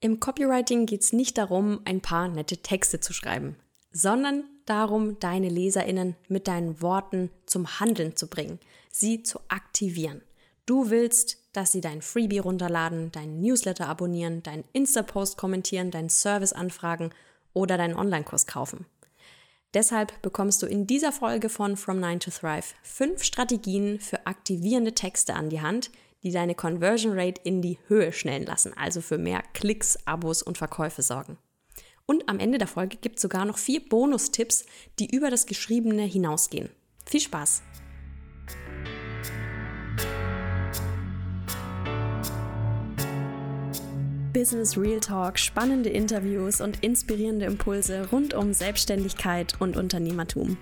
Im Copywriting geht es nicht darum, ein paar nette Texte zu schreiben, sondern darum, deine Leserinnen mit deinen Worten zum Handeln zu bringen, sie zu aktivieren. Du willst, dass sie dein Freebie runterladen, deinen Newsletter abonnieren, deinen Insta-Post kommentieren, deinen Service anfragen oder deinen Online-Kurs kaufen. Deshalb bekommst du in dieser Folge von From 9 to Thrive fünf Strategien für aktivierende Texte an die Hand, die deine Conversion Rate in die Höhe schnellen lassen, also für mehr Klicks, Abos und Verkäufe sorgen. Und am Ende der Folge gibt es sogar noch vier Bonustipps, die über das Geschriebene hinausgehen. Viel Spaß! Business Real Talk, spannende Interviews und inspirierende Impulse rund um Selbstständigkeit und Unternehmertum.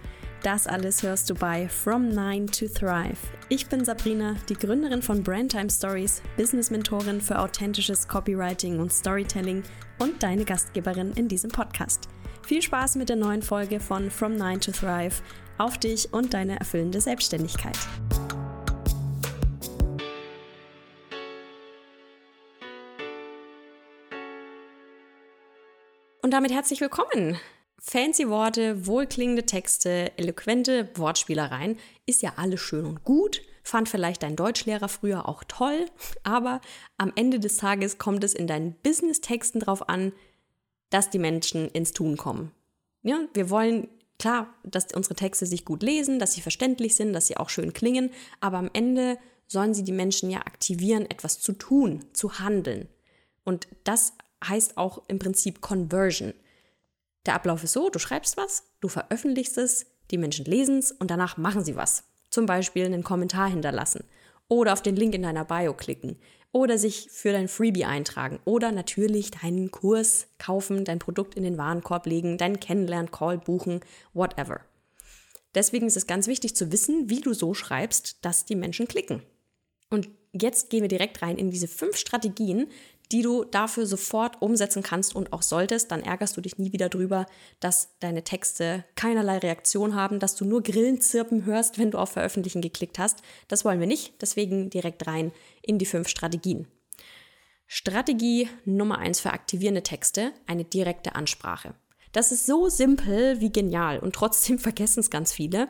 Das alles hörst du bei From Nine to Thrive. Ich bin Sabrina, die Gründerin von Brandtime Stories, Business-Mentorin für authentisches Copywriting und Storytelling und deine Gastgeberin in diesem Podcast. Viel Spaß mit der neuen Folge von From Nine to Thrive auf dich und deine erfüllende Selbstständigkeit. Und damit herzlich willkommen fancy Worte, wohlklingende Texte, eloquente Wortspielereien ist ja alles schön und gut. Fand vielleicht dein Deutschlehrer früher auch toll, aber am Ende des Tages kommt es in deinen Business-Texten darauf an, dass die Menschen ins Tun kommen. Ja, wir wollen klar, dass unsere Texte sich gut lesen, dass sie verständlich sind, dass sie auch schön klingen, aber am Ende sollen sie die Menschen ja aktivieren, etwas zu tun, zu handeln. Und das heißt auch im Prinzip Conversion. Der Ablauf ist so, du schreibst was, du veröffentlichst es, die Menschen lesen es und danach machen sie was. Zum Beispiel einen Kommentar hinterlassen oder auf den Link in deiner Bio klicken oder sich für dein Freebie eintragen oder natürlich deinen Kurs kaufen, dein Produkt in den Warenkorb legen, deinen Kennenlern-Call buchen, whatever. Deswegen ist es ganz wichtig zu wissen, wie du so schreibst, dass die Menschen klicken. Und jetzt gehen wir direkt rein in diese fünf Strategien, die du dafür sofort umsetzen kannst und auch solltest, dann ärgerst du dich nie wieder drüber, dass deine Texte keinerlei Reaktion haben, dass du nur Grillenzirpen hörst, wenn du auf Veröffentlichen geklickt hast. Das wollen wir nicht, deswegen direkt rein in die fünf Strategien. Strategie Nummer eins für aktivierende Texte, eine direkte Ansprache. Das ist so simpel wie genial und trotzdem vergessen es ganz viele.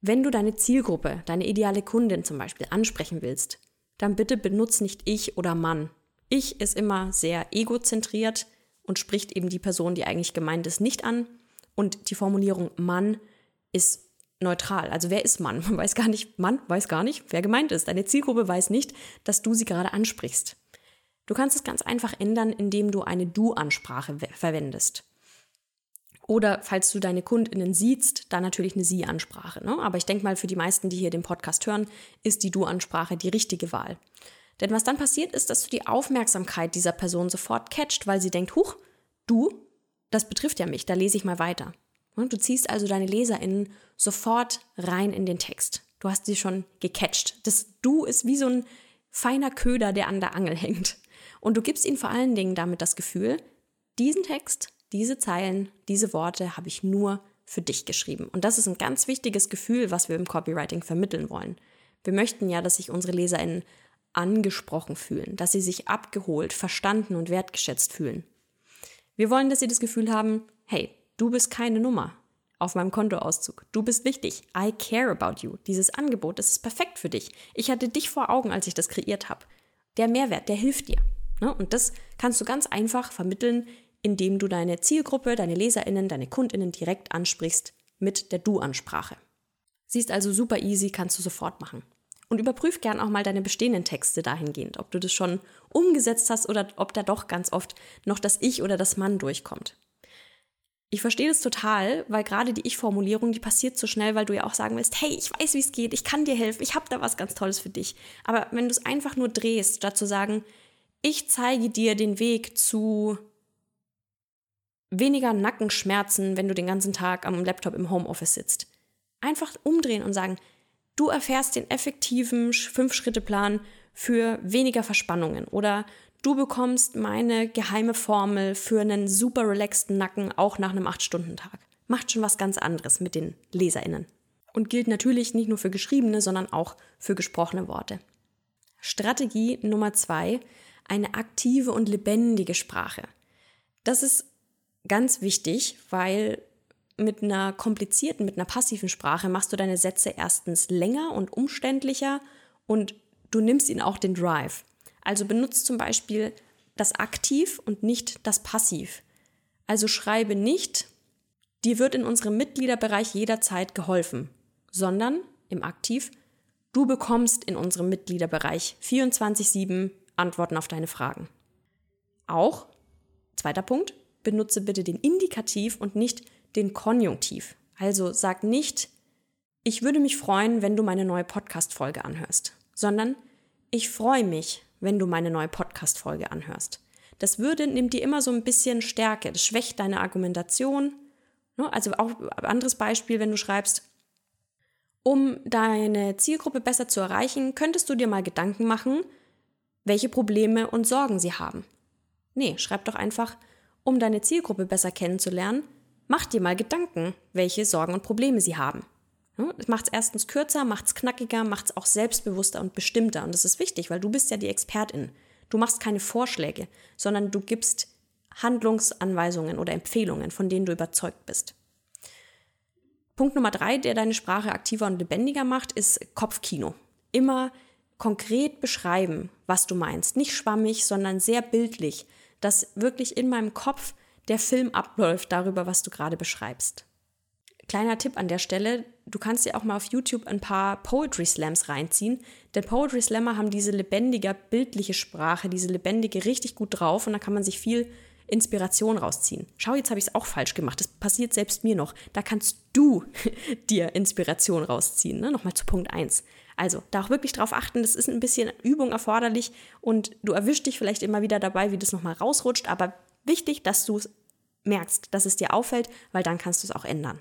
Wenn du deine Zielgruppe, deine ideale Kundin zum Beispiel ansprechen willst, dann bitte benutze nicht ich oder Mann ich ist immer sehr egozentriert und spricht eben die Person, die eigentlich gemeint ist, nicht an. Und die Formulierung Mann ist neutral. Also wer ist Mann? Man weiß gar nicht, Mann weiß gar nicht, wer gemeint ist. Deine Zielgruppe weiß nicht, dass du sie gerade ansprichst. Du kannst es ganz einfach ändern, indem du eine Du-Ansprache verwendest. Oder falls du deine KundInnen siehst, dann natürlich eine Sie-Ansprache. Ne? Aber ich denke mal, für die meisten, die hier den Podcast hören, ist die Du-Ansprache die richtige Wahl. Denn was dann passiert ist, dass du die Aufmerksamkeit dieser Person sofort catcht, weil sie denkt, huch, du, das betrifft ja mich, da lese ich mal weiter. Und du ziehst also deine LeserInnen sofort rein in den Text. Du hast sie schon gecatcht. Das Du ist wie so ein feiner Köder, der an der Angel hängt. Und du gibst ihnen vor allen Dingen damit das Gefühl, diesen Text, diese Zeilen, diese Worte habe ich nur für dich geschrieben. Und das ist ein ganz wichtiges Gefühl, was wir im Copywriting vermitteln wollen. Wir möchten ja, dass sich unsere LeserInnen angesprochen fühlen, dass sie sich abgeholt, verstanden und wertgeschätzt fühlen. Wir wollen, dass sie das Gefühl haben, hey, du bist keine Nummer auf meinem Kontoauszug. Du bist wichtig. I care about you. Dieses Angebot, das ist perfekt für dich. Ich hatte dich vor Augen, als ich das kreiert habe. Der Mehrwert, der hilft dir. Ne? Und das kannst du ganz einfach vermitteln, indem du deine Zielgruppe, deine LeserInnen, deine KundInnen direkt ansprichst mit der Du-Ansprache. Siehst also super easy, kannst du sofort machen. Und überprüf gern auch mal deine bestehenden Texte dahingehend, ob du das schon umgesetzt hast oder ob da doch ganz oft noch das Ich oder das Mann durchkommt. Ich verstehe das total, weil gerade die Ich-Formulierung, die passiert so schnell, weil du ja auch sagen willst, hey, ich weiß, wie es geht, ich kann dir helfen, ich habe da was ganz Tolles für dich. Aber wenn du es einfach nur drehst, statt zu sagen, ich zeige dir den Weg zu weniger Nackenschmerzen, wenn du den ganzen Tag am Laptop im Homeoffice sitzt. Einfach umdrehen und sagen, Du erfährst den effektiven Fünf-Schritte-Plan für weniger Verspannungen oder du bekommst meine geheime Formel für einen super relaxten Nacken auch nach einem 8-Stunden-Tag. Macht schon was ganz anderes mit den LeserInnen. Und gilt natürlich nicht nur für geschriebene, sondern auch für gesprochene Worte. Strategie Nummer zwei, eine aktive und lebendige Sprache. Das ist ganz wichtig, weil mit einer komplizierten, mit einer passiven Sprache machst du deine Sätze erstens länger und umständlicher und du nimmst ihnen auch den Drive. Also benutzt zum Beispiel das Aktiv und nicht das Passiv. Also schreibe nicht, dir wird in unserem Mitgliederbereich jederzeit geholfen, sondern im Aktiv, du bekommst in unserem Mitgliederbereich 24-7 Antworten auf deine Fragen. Auch, zweiter Punkt, benutze bitte den Indikativ und nicht den Konjunktiv. Also sag nicht, ich würde mich freuen, wenn du meine neue Podcast-Folge anhörst, sondern ich freue mich, wenn du meine neue Podcast-Folge anhörst. Das würde nimmt dir immer so ein bisschen Stärke, das schwächt deine Argumentation. Ne? Also auch ein anderes Beispiel, wenn du schreibst, um deine Zielgruppe besser zu erreichen, könntest du dir mal Gedanken machen, welche Probleme und Sorgen sie haben. Nee, schreib doch einfach, um deine Zielgruppe besser kennenzulernen, mach dir mal Gedanken, welche Sorgen und Probleme sie haben. Es macht es erstens kürzer, macht es knackiger, macht es auch selbstbewusster und bestimmter. Und das ist wichtig, weil du bist ja die Expertin. Du machst keine Vorschläge, sondern du gibst Handlungsanweisungen oder Empfehlungen, von denen du überzeugt bist. Punkt Nummer drei, der deine Sprache aktiver und lebendiger macht, ist Kopfkino. Immer konkret beschreiben, was du meinst. Nicht schwammig, sondern sehr bildlich, dass wirklich in meinem Kopf der Film abläuft darüber, was du gerade beschreibst. Kleiner Tipp an der Stelle, du kannst dir auch mal auf YouTube ein paar Poetry Slams reinziehen, denn Poetry Slammer haben diese lebendige, bildliche Sprache, diese lebendige richtig gut drauf und da kann man sich viel Inspiration rausziehen. Schau, jetzt habe ich es auch falsch gemacht. Das passiert selbst mir noch. Da kannst du dir Inspiration rausziehen. Ne? Nochmal zu Punkt 1. Also, da auch wirklich drauf achten, das ist ein bisschen Übung erforderlich und du erwischst dich vielleicht immer wieder dabei, wie das nochmal rausrutscht, aber wichtig, dass du es merkst, dass es dir auffällt, weil dann kannst du es auch ändern.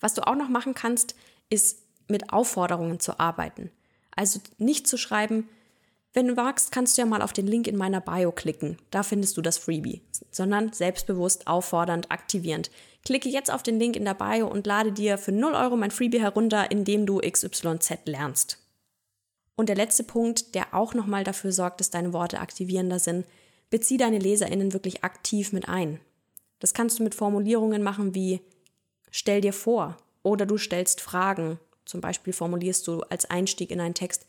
Was du auch noch machen kannst, ist mit Aufforderungen zu arbeiten. Also nicht zu schreiben, wenn du magst, kannst du ja mal auf den Link in meiner Bio klicken. Da findest du das Freebie. Sondern selbstbewusst, auffordernd, aktivierend. Klicke jetzt auf den Link in der Bio und lade dir für 0 Euro mein Freebie herunter, indem du XYZ lernst. Und der letzte Punkt, der auch nochmal dafür sorgt, dass deine Worte aktivierender sind, bezieh deine LeserInnen wirklich aktiv mit ein. Das kannst du mit Formulierungen machen wie stell dir vor oder du stellst Fragen. Zum Beispiel formulierst du als Einstieg in einen Text,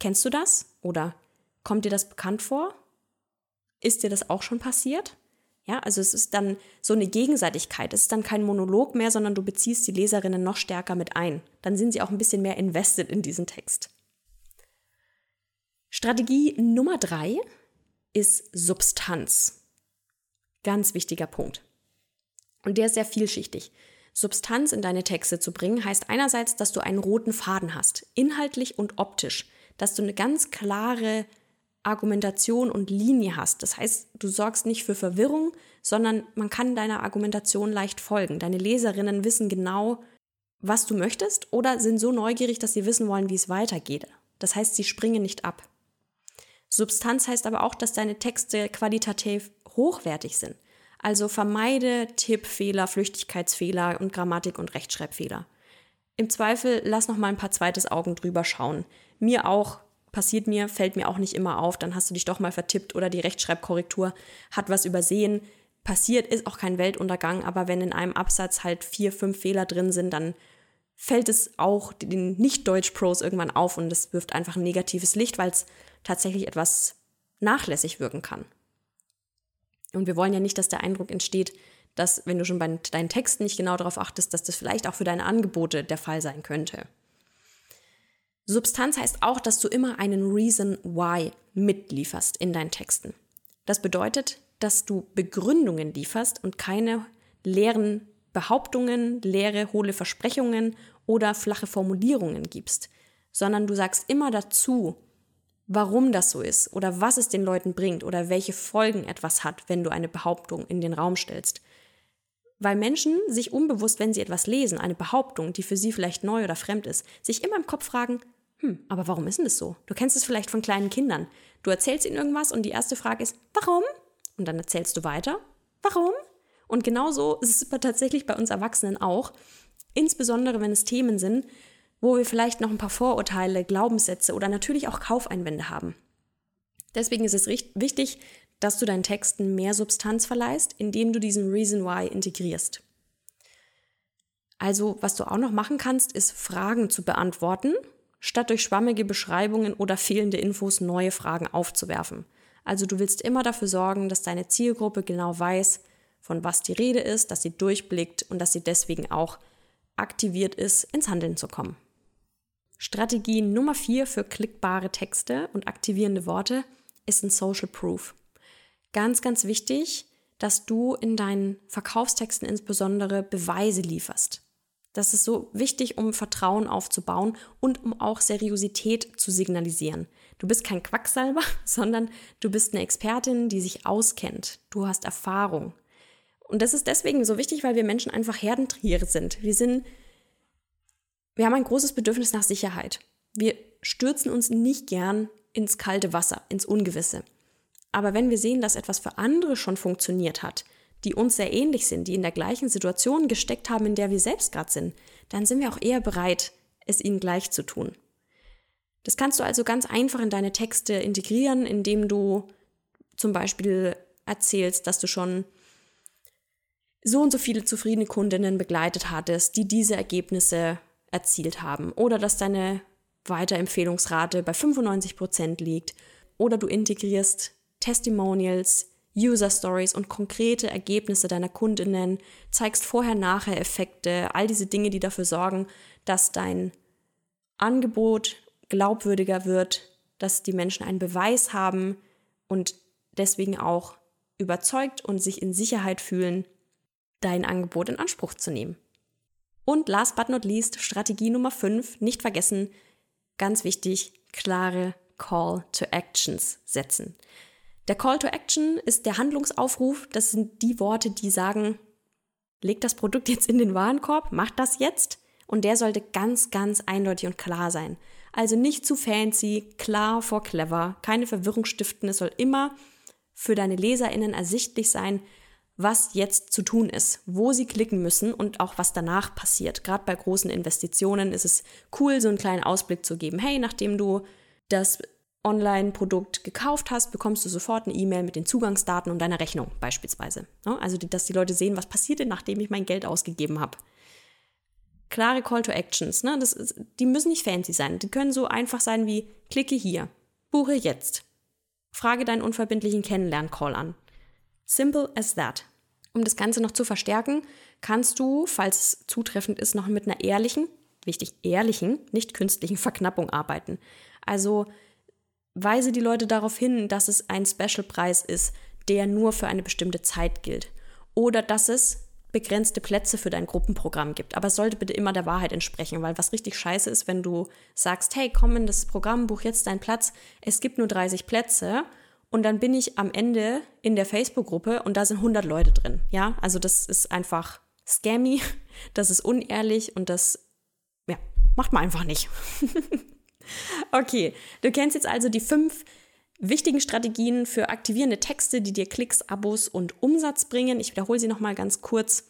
kennst du das? Oder kommt dir das bekannt vor? Ist dir das auch schon passiert? Ja, also es ist dann so eine Gegenseitigkeit. Es ist dann kein Monolog mehr, sondern du beziehst die Leserinnen noch stärker mit ein. Dann sind sie auch ein bisschen mehr invested in diesen Text. Strategie Nummer drei ist Substanz. Ganz wichtiger Punkt. Und der ist sehr vielschichtig. Substanz in deine Texte zu bringen, heißt einerseits, dass du einen roten Faden hast, inhaltlich und optisch, dass du eine ganz klare Argumentation und Linie hast. Das heißt, du sorgst nicht für Verwirrung, sondern man kann deiner Argumentation leicht folgen. Deine Leserinnen wissen genau, was du möchtest oder sind so neugierig, dass sie wissen wollen, wie es weitergeht. Das heißt, sie springen nicht ab. Substanz heißt aber auch, dass deine Texte qualitativ hochwertig sind. Also vermeide Tippfehler, Flüchtigkeitsfehler und Grammatik- und Rechtschreibfehler. Im Zweifel lass noch mal ein paar zweites Augen drüber schauen. Mir auch, passiert mir, fällt mir auch nicht immer auf, dann hast du dich doch mal vertippt oder die Rechtschreibkorrektur hat was übersehen. Passiert ist auch kein Weltuntergang, aber wenn in einem Absatz halt vier, fünf Fehler drin sind, dann fällt es auch den Nicht-Deutsch-Pros irgendwann auf und es wirft einfach ein negatives Licht, weil es tatsächlich etwas nachlässig wirken kann. Und wir wollen ja nicht, dass der Eindruck entsteht, dass, wenn du schon bei deinen Texten nicht genau darauf achtest, dass das vielleicht auch für deine Angebote der Fall sein könnte. Substanz heißt auch, dass du immer einen Reason Why mitlieferst in deinen Texten. Das bedeutet, dass du Begründungen lieferst und keine leeren Behauptungen, leere, hohle Versprechungen oder flache Formulierungen gibst, sondern du sagst immer dazu, warum das so ist oder was es den Leuten bringt oder welche Folgen etwas hat, wenn du eine Behauptung in den Raum stellst. Weil Menschen sich unbewusst, wenn sie etwas lesen, eine Behauptung, die für sie vielleicht neu oder fremd ist, sich immer im Kopf fragen, hm, aber warum ist denn das so? Du kennst es vielleicht von kleinen Kindern. Du erzählst ihnen irgendwas und die erste Frage ist, warum? Und dann erzählst du weiter, warum? Und genauso ist es tatsächlich bei uns Erwachsenen auch, insbesondere wenn es Themen sind, wo wir vielleicht noch ein paar Vorurteile, Glaubenssätze oder natürlich auch Kaufeinwände haben. Deswegen ist es wichtig, dass du deinen Texten mehr Substanz verleihst, indem du diesen Reason Why integrierst. Also, was du auch noch machen kannst, ist Fragen zu beantworten, statt durch schwammige Beschreibungen oder fehlende Infos neue Fragen aufzuwerfen. Also du willst immer dafür sorgen, dass deine Zielgruppe genau weiß, von was die Rede ist, dass sie durchblickt und dass sie deswegen auch aktiviert ist, ins Handeln zu kommen. Strategie Nummer vier für klickbare Texte und aktivierende Worte ist ein Social Proof. Ganz, ganz wichtig, dass du in deinen Verkaufstexten insbesondere Beweise lieferst. Das ist so wichtig, um Vertrauen aufzubauen und um auch Seriosität zu signalisieren. Du bist kein Quacksalber, sondern du bist eine Expertin, die sich auskennt. Du hast Erfahrung. Und das ist deswegen so wichtig, weil wir Menschen einfach Herdentiere sind. Wir sind, wir haben ein großes Bedürfnis nach Sicherheit. Wir stürzen uns nicht gern ins kalte Wasser, ins Ungewisse. Aber wenn wir sehen, dass etwas für andere schon funktioniert hat, die uns sehr ähnlich sind, die in der gleichen Situation gesteckt haben, in der wir selbst gerade sind, dann sind wir auch eher bereit, es ihnen gleich zu tun. Das kannst du also ganz einfach in deine Texte integrieren, indem du zum Beispiel erzählst, dass du schon so und so viele zufriedene Kundinnen begleitet hattest, die diese Ergebnisse erzielt haben. Oder dass deine Weiterempfehlungsrate bei 95 Prozent liegt. Oder du integrierst Testimonials, User Stories und konkrete Ergebnisse deiner Kundinnen, zeigst Vorher-Nachher-Effekte, all diese Dinge, die dafür sorgen, dass dein Angebot glaubwürdiger wird, dass die Menschen einen Beweis haben und deswegen auch überzeugt und sich in Sicherheit fühlen, dein Angebot in Anspruch zu nehmen. Und last but not least, Strategie Nummer 5, nicht vergessen, ganz wichtig, klare Call to Actions setzen. Der Call to Action ist der Handlungsaufruf. Das sind die Worte, die sagen, leg das Produkt jetzt in den Warenkorb, mach das jetzt. Und der sollte ganz, ganz eindeutig und klar sein. Also nicht zu fancy, klar vor clever, keine Verwirrung stiften. Es soll immer für deine LeserInnen ersichtlich sein, was jetzt zu tun ist, wo sie klicken müssen und auch was danach passiert. Gerade bei großen Investitionen ist es cool, so einen kleinen Ausblick zu geben. Hey, nachdem du das Online-Produkt gekauft hast, bekommst du sofort eine E-Mail mit den Zugangsdaten und deiner Rechnung beispielsweise. Also, dass die Leute sehen, was passiert denn, nachdem ich mein Geld ausgegeben habe. Klare Call to Actions, ne? Das ist, die müssen nicht fancy sein. Die können so einfach sein wie: klicke hier, buche jetzt, frage deinen unverbindlichen Kennenlern-Call an. Simple as that. Um das Ganze noch zu verstärken, kannst du, falls es zutreffend ist, noch mit einer ehrlichen, wichtig ehrlichen, nicht künstlichen Verknappung arbeiten. Also Weise die Leute darauf hin, dass es ein Special-Preis ist, der nur für eine bestimmte Zeit gilt. Oder dass es begrenzte Plätze für dein Gruppenprogramm gibt. Aber es sollte bitte immer der Wahrheit entsprechen, weil was richtig scheiße ist, wenn du sagst, hey, komm in das Programm, buch jetzt deinen Platz, es gibt nur 30 Plätze und dann bin ich am Ende in der Facebook-Gruppe und da sind 100 Leute drin. Ja, also das ist einfach scammy, das ist unehrlich und das, ja, macht man einfach nicht. Okay, du kennst jetzt also die fünf wichtigen Strategien für aktivierende Texte, die dir Klicks, Abos und Umsatz bringen. Ich wiederhole sie nochmal ganz kurz.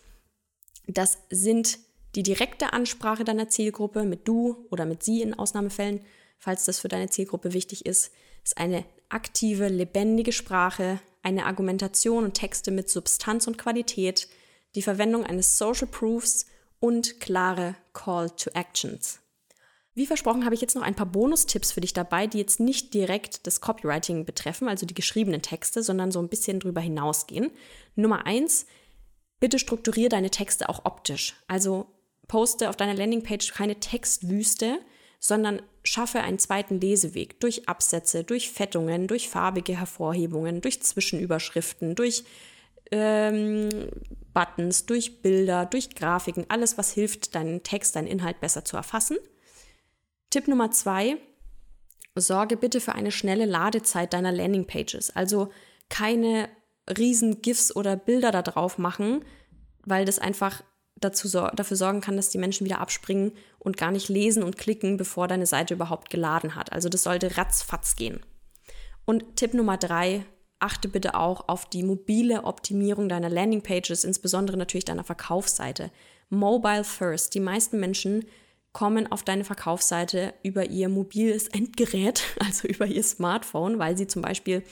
Das sind die direkte Ansprache deiner Zielgruppe mit du oder mit sie in Ausnahmefällen, falls das für deine Zielgruppe wichtig ist. ist eine aktive, lebendige Sprache, eine Argumentation und Texte mit Substanz und Qualität, die Verwendung eines Social Proofs und klare Call to Actions. Wie versprochen habe ich jetzt noch ein paar Bonustipps für dich dabei, die jetzt nicht direkt das Copywriting betreffen, also die geschriebenen Texte, sondern so ein bisschen drüber hinausgehen. Nummer eins, bitte strukturiere deine Texte auch optisch. Also poste auf deiner Landingpage keine Textwüste, sondern schaffe einen zweiten Leseweg durch Absätze, durch Fettungen, durch farbige Hervorhebungen, durch Zwischenüberschriften, durch ähm, Buttons, durch Bilder, durch Grafiken, alles, was hilft, deinen Text, deinen Inhalt besser zu erfassen. Tipp Nummer zwei, sorge bitte für eine schnelle Ladezeit deiner Landingpages. Also keine riesen GIFs oder Bilder da drauf machen, weil das einfach dazu, dafür sorgen kann, dass die Menschen wieder abspringen und gar nicht lesen und klicken, bevor deine Seite überhaupt geladen hat. Also das sollte ratzfatz gehen. Und Tipp Nummer drei, achte bitte auch auf die mobile Optimierung deiner Landingpages, insbesondere natürlich deiner Verkaufsseite. Mobile first. Die meisten Menschen kommen auf deine Verkaufsseite über ihr mobiles Endgerät, also über ihr Smartphone, weil sie zum Beispiel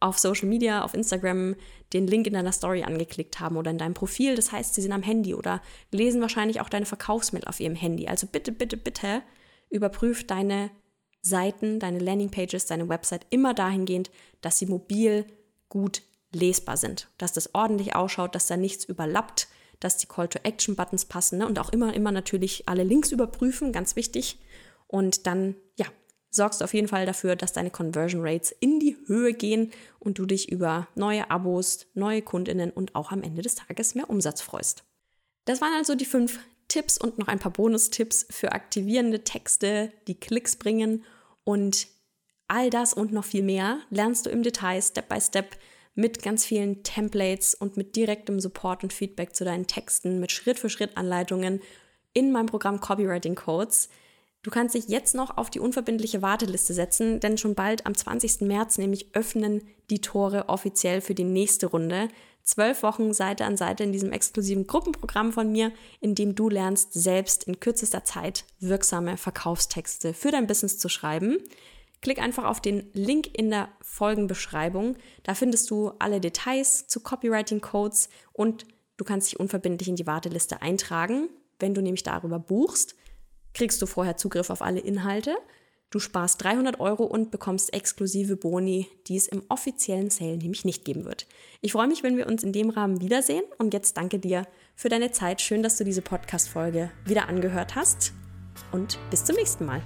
auf Social Media, auf Instagram den Link in deiner Story angeklickt haben oder in deinem Profil. Das heißt, sie sind am Handy oder lesen wahrscheinlich auch deine Verkaufsmail auf ihrem Handy. Also bitte, bitte, bitte überprüf deine Seiten, deine Landingpages, deine Website immer dahingehend, dass sie mobil gut lesbar sind, dass das ordentlich ausschaut, dass da nichts überlappt, dass die Call-to-Action-Buttons passen ne? und auch immer, immer natürlich alle Links überprüfen, ganz wichtig. Und dann, ja, sorgst du auf jeden Fall dafür, dass deine Conversion Rates in die Höhe gehen und du dich über neue Abos, neue Kundinnen und auch am Ende des Tages mehr Umsatz freust. Das waren also die fünf Tipps und noch ein paar Bonustipps für aktivierende Texte, die Klicks bringen und all das und noch viel mehr lernst du im Detail, Step by Step, mit ganz vielen Templates und mit direktem Support und Feedback zu deinen Texten, mit Schritt-für-Schritt-Anleitungen in meinem Programm Copywriting Codes. Du kannst dich jetzt noch auf die unverbindliche Warteliste setzen, denn schon bald am 20. März nämlich öffnen die Tore offiziell für die nächste Runde. Zwölf Wochen Seite an Seite in diesem exklusiven Gruppenprogramm von mir, in dem du lernst, selbst in kürzester Zeit wirksame Verkaufstexte für dein Business zu schreiben. Klick einfach auf den Link in der Folgenbeschreibung. Da findest du alle Details zu Copywriting Codes und du kannst dich unverbindlich in die Warteliste eintragen. Wenn du nämlich darüber buchst, kriegst du vorher Zugriff auf alle Inhalte. Du sparst 300 Euro und bekommst exklusive Boni, die es im offiziellen Sale nämlich nicht geben wird. Ich freue mich, wenn wir uns in dem Rahmen wiedersehen und jetzt danke dir für deine Zeit. Schön, dass du diese Podcast-Folge wieder angehört hast und bis zum nächsten Mal.